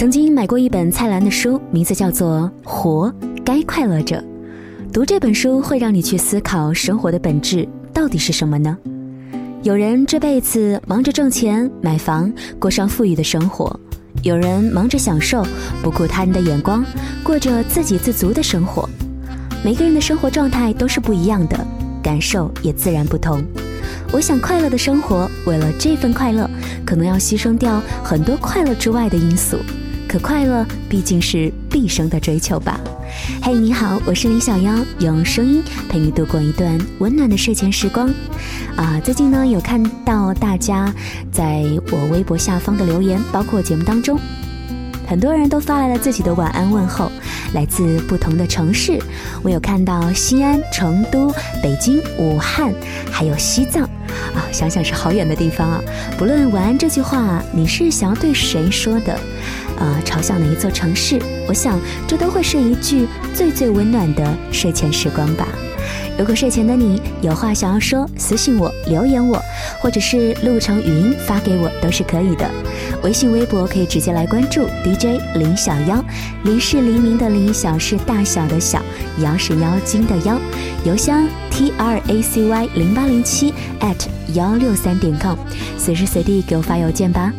曾经买过一本蔡澜的书，名字叫做《活该快乐着》。读这本书会让你去思考生活的本质到底是什么呢？有人这辈子忙着挣钱买房，过上富裕的生活；有人忙着享受，不顾他人的眼光，过着自给自足的生活。每个人的生活状态都是不一样的，感受也自然不同。我想快乐的生活，为了这份快乐，可能要牺牲掉很多快乐之外的因素。可快乐毕竟是毕生的追求吧。嘿，你好，我是李小妖，用声音陪你度过一段温暖的睡前时光。啊，最近呢有看到大家在我微博下方的留言，包括节目当中，很多人都发来了自己的晚安问候，来自不同的城市。我有看到西安、成都、北京、武汉，还有西藏。啊，想想是好远的地方啊。不论晚安这句话你是想要对谁说的。呃，朝向哪一座城市？我想这都会是一句最最温暖的睡前时光吧。如果睡前的你有话想要说，私信我、留言我，或者是录成语音发给我都是可以的。微信、微博可以直接来关注 DJ 林小妖，林是黎明的林，小是大小的小，妖是妖精的妖。邮箱 t r a c y 零八零七 at 幺六三点 com，随时随地给我发邮件吧。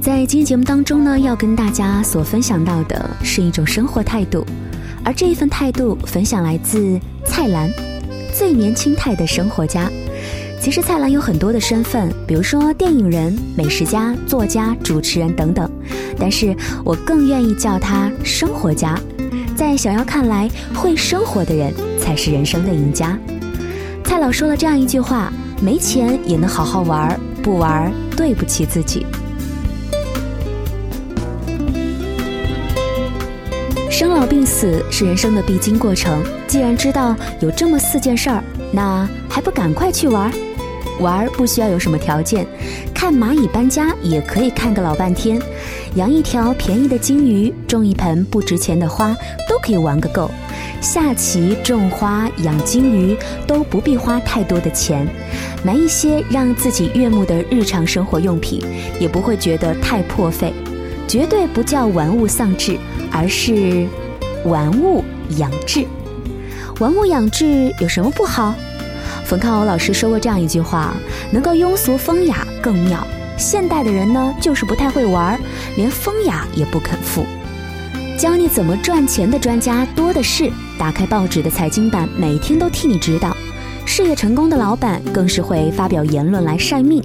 在今天节目当中呢，要跟大家所分享到的是一种生活态度，而这一份态度分享来自蔡澜，最年轻态的生活家。其实蔡澜有很多的身份，比如说电影人、美食家、作家、主持人等等，但是我更愿意叫他生活家。在小妖看来，会生活的人才是人生的赢家。蔡老说了这样一句话：没钱也能好好玩，不玩对不起自己。生老病死是人生的必经过程。既然知道有这么四件事儿，那还不赶快去玩？玩不需要有什么条件，看蚂蚁搬家也可以看个老半天。养一条便宜的金鱼，种一盆不值钱的花，都可以玩个够。下棋、种花、养金鱼都不必花太多的钱，买一些让自己悦目的日常生活用品，也不会觉得太破费。绝对不叫玩物丧志，而是玩物养志。玩物养志有什么不好？冯康欧老师说过这样一句话：能够庸俗风雅更妙。现代的人呢，就是不太会玩，连风雅也不肯富。教你怎么赚钱的专家多的是，打开报纸的财经版，每天都替你指导。事业成功的老板更是会发表言论来晒命。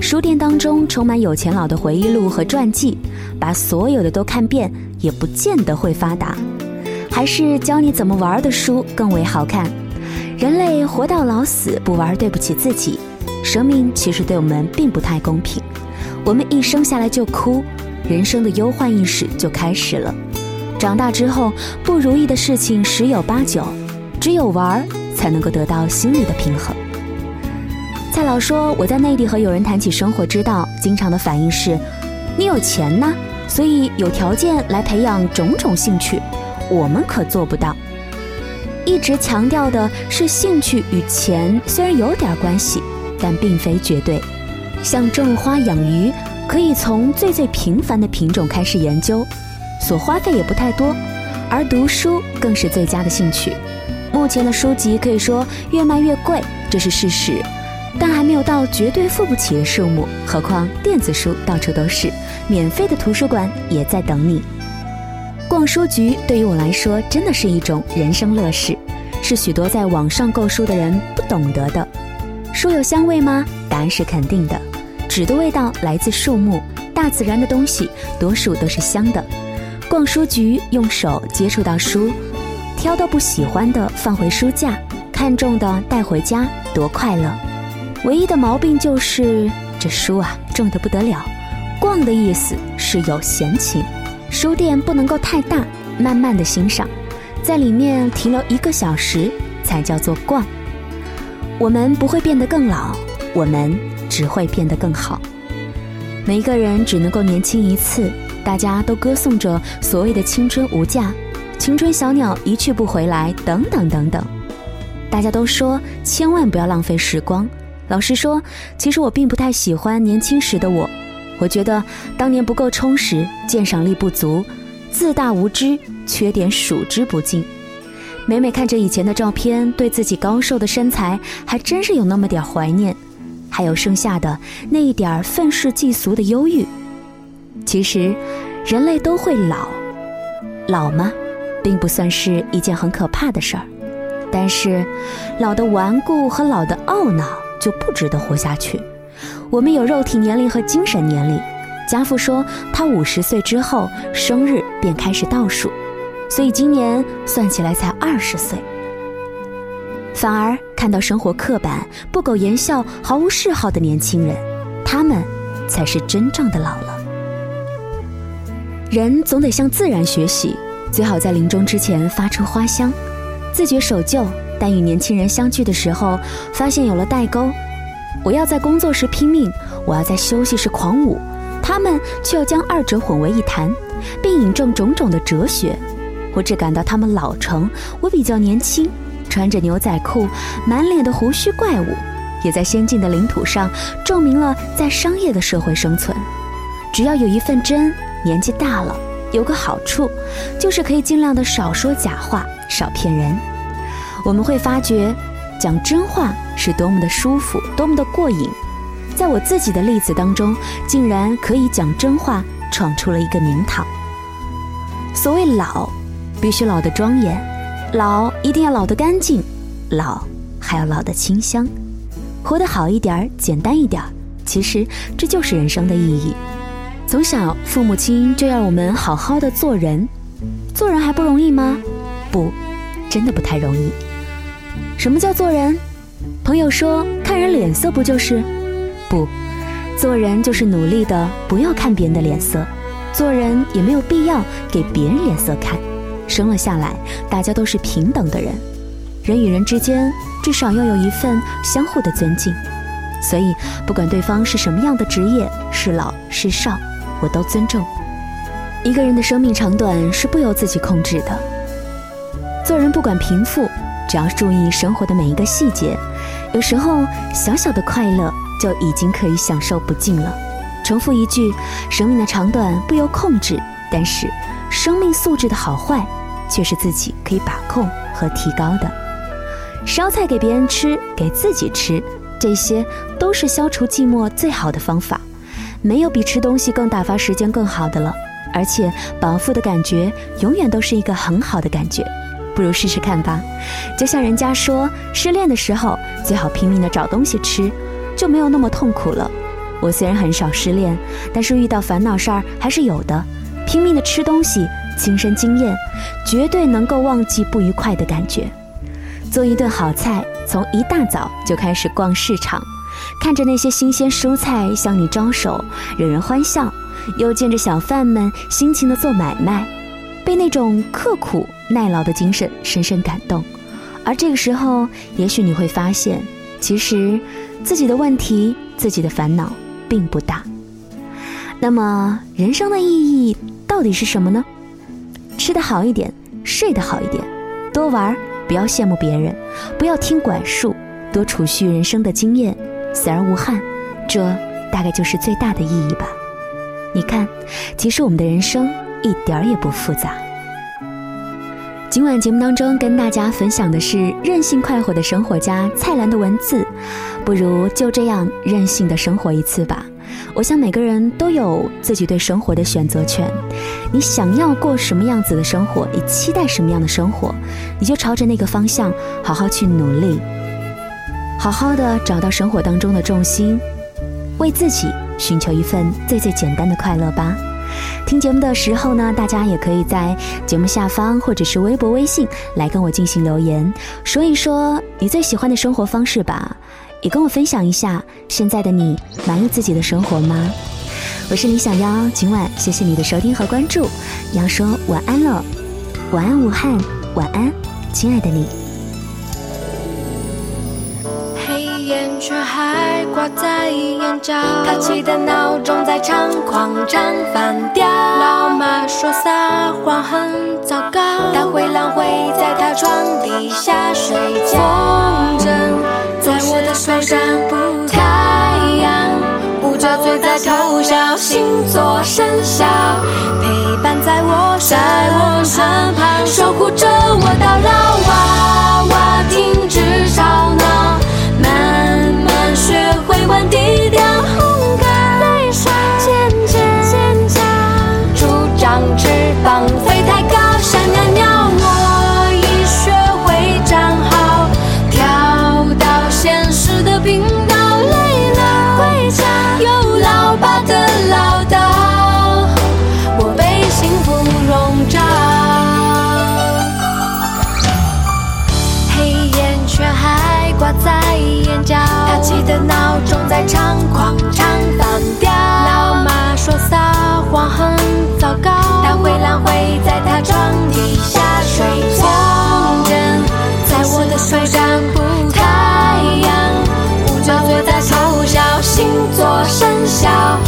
书店当中充满有钱佬的回忆录和传记，把所有的都看遍也不见得会发达，还是教你怎么玩的书更为好看。人类活到老死不玩对不起自己，生命其实对我们并不太公平。我们一生下来就哭，人生的忧患意识就开始了。长大之后不如意的事情十有八九，只有玩才能够得到心理的平衡。蔡老说：“我在内地和友人谈起生活之道，经常的反应是，你有钱呢，所以有条件来培养种种兴趣。我们可做不到。一直强调的是兴趣与钱虽然有点关系，但并非绝对。像种花养鱼，可以从最最平凡的品种开始研究，所花费也不太多。而读书更是最佳的兴趣。目前的书籍可以说越卖越贵，这是事实。”但还没有到绝对付不起的数目，何况电子书到处都是，免费的图书馆也在等你。逛书局对于我来说真的是一种人生乐事，是许多在网上购书的人不懂得的。书有香味吗？答案是肯定的。纸的味道来自树木，大自然的东西多数都是香的。逛书局用手接触到书，挑到不喜欢的放回书架，看中的带回家，多快乐！唯一的毛病就是这书啊重的不得了。逛的意思是有闲情，书店不能够太大，慢慢的欣赏，在里面停留一个小时才叫做逛。我们不会变得更老，我们只会变得更好。每一个人只能够年轻一次，大家都歌颂着所谓的青春无价，青春小鸟一去不回来，等等等等。大家都说千万不要浪费时光。老实说，其实我并不太喜欢年轻时的我。我觉得当年不够充实，鉴赏力不足，自大无知，缺点数之不尽。每每看着以前的照片，对自己高瘦的身材还真是有那么点怀念，还有剩下的那一点愤世嫉俗的忧郁。其实，人类都会老，老吗，并不算是一件很可怕的事儿。但是，老的顽固和老的懊恼就不值得活下去。我们有肉体年龄和精神年龄。家父说，他五十岁之后生日便开始倒数，所以今年算起来才二十岁。反而看到生活刻板、不苟言笑、毫无嗜好的年轻人，他们才是真正的老了。人总得向自然学习，最好在临终之前发出花香。自觉守旧，但与年轻人相聚的时候，发现有了代沟。我要在工作时拼命，我要在休息时狂舞，他们却要将二者混为一谈，并引证种种的哲学。我只感到他们老成，我比较年轻，穿着牛仔裤，满脸的胡须怪物，也在先进的领土上证明了在商业的社会生存。只要有一份真，年纪大了。有个好处，就是可以尽量的少说假话，少骗人。我们会发觉，讲真话是多么的舒服，多么的过瘾。在我自己的例子当中，竟然可以讲真话，闯出了一个名堂。所谓老，必须老得庄严，老一定要老得干净，老还要老得清香，活得好一点，简单一点。其实这就是人生的意义。从小，父母亲就要我们好好的做人，做人还不容易吗？不，真的不太容易。什么叫做人？朋友说看人脸色不就是？不，做人就是努力的不要看别人的脸色，做人也没有必要给别人脸色看。生了下来，大家都是平等的人，人与人之间至少要有一份相互的尊敬。所以，不管对方是什么样的职业，是老是少。我都尊重。一个人的生命长短是不由自己控制的。做人不管贫富，只要注意生活的每一个细节，有时候小小的快乐就已经可以享受不尽了。重复一句：生命的长短不由控制，但是生命素质的好坏却是自己可以把控和提高的。烧菜给别人吃，给自己吃，这些都是消除寂寞最好的方法。没有比吃东西更打发时间更好的了，而且饱腹的感觉永远都是一个很好的感觉，不如试试看吧。就像人家说，失恋的时候最好拼命的找东西吃，就没有那么痛苦了。我虽然很少失恋，但是遇到烦恼事儿还是有的。拼命的吃东西，亲身经验，绝对能够忘记不愉快的感觉。做一顿好菜，从一大早就开始逛市场。看着那些新鲜蔬菜向你招手，惹人欢笑；又见着小贩们辛勤的做买卖，被那种刻苦耐劳的精神深深感动。而这个时候，也许你会发现，其实自己的问题、自己的烦恼并不大。那么，人生的意义到底是什么呢？吃得好一点，睡得好一点，多玩，不要羡慕别人，不要听管束，多储蓄人生的经验。死而无憾，这大概就是最大的意义吧。你看，其实我们的人生一点儿也不复杂。今晚节目当中跟大家分享的是任性快活的生活家蔡澜的文字，不如就这样任性的生活一次吧。我想每个人都有自己对生活的选择权。你想要过什么样子的生活，你期待什么样的生活，你就朝着那个方向好好去努力。好好的找到生活当中的重心，为自己寻求一份最最简单的快乐吧。听节目的时候呢，大家也可以在节目下方或者是微博、微信来跟我进行留言，说一说你最喜欢的生活方式吧，也跟我分享一下现在的你满意自己的生活吗？我是李小妖，今晚谢谢你的收听和关注，要说晚安了，晚安武汉，晚安，亲爱的你。在眼角，他气的闹钟在猖狂唱反调。老妈说撒谎很糟糕，大灰狼会在他床底下睡觉。风筝在我的手上，太阳捂着嘴。嘴在偷笑，星座生肖陪伴在我身旁，守护着我到老。娃娃低调。红感泪水渐渐渐长，助长翅膀飞太高。小鸟鸟，我已学会站好，跳到现实的频道。累了回家，有老爸的唠叨，我被幸福笼罩。黑眼圈还挂在眼角，他记得闹钟笑。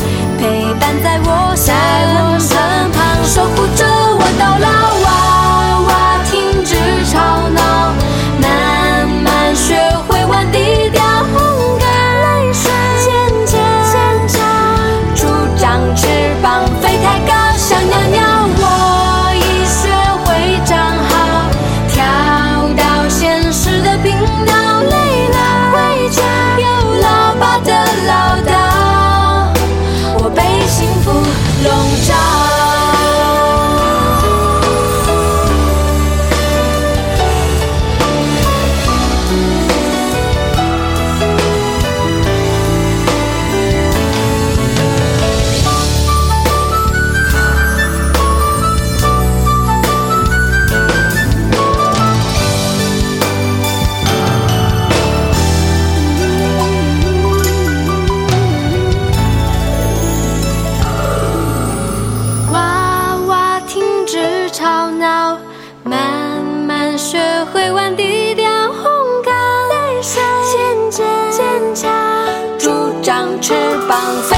宝贝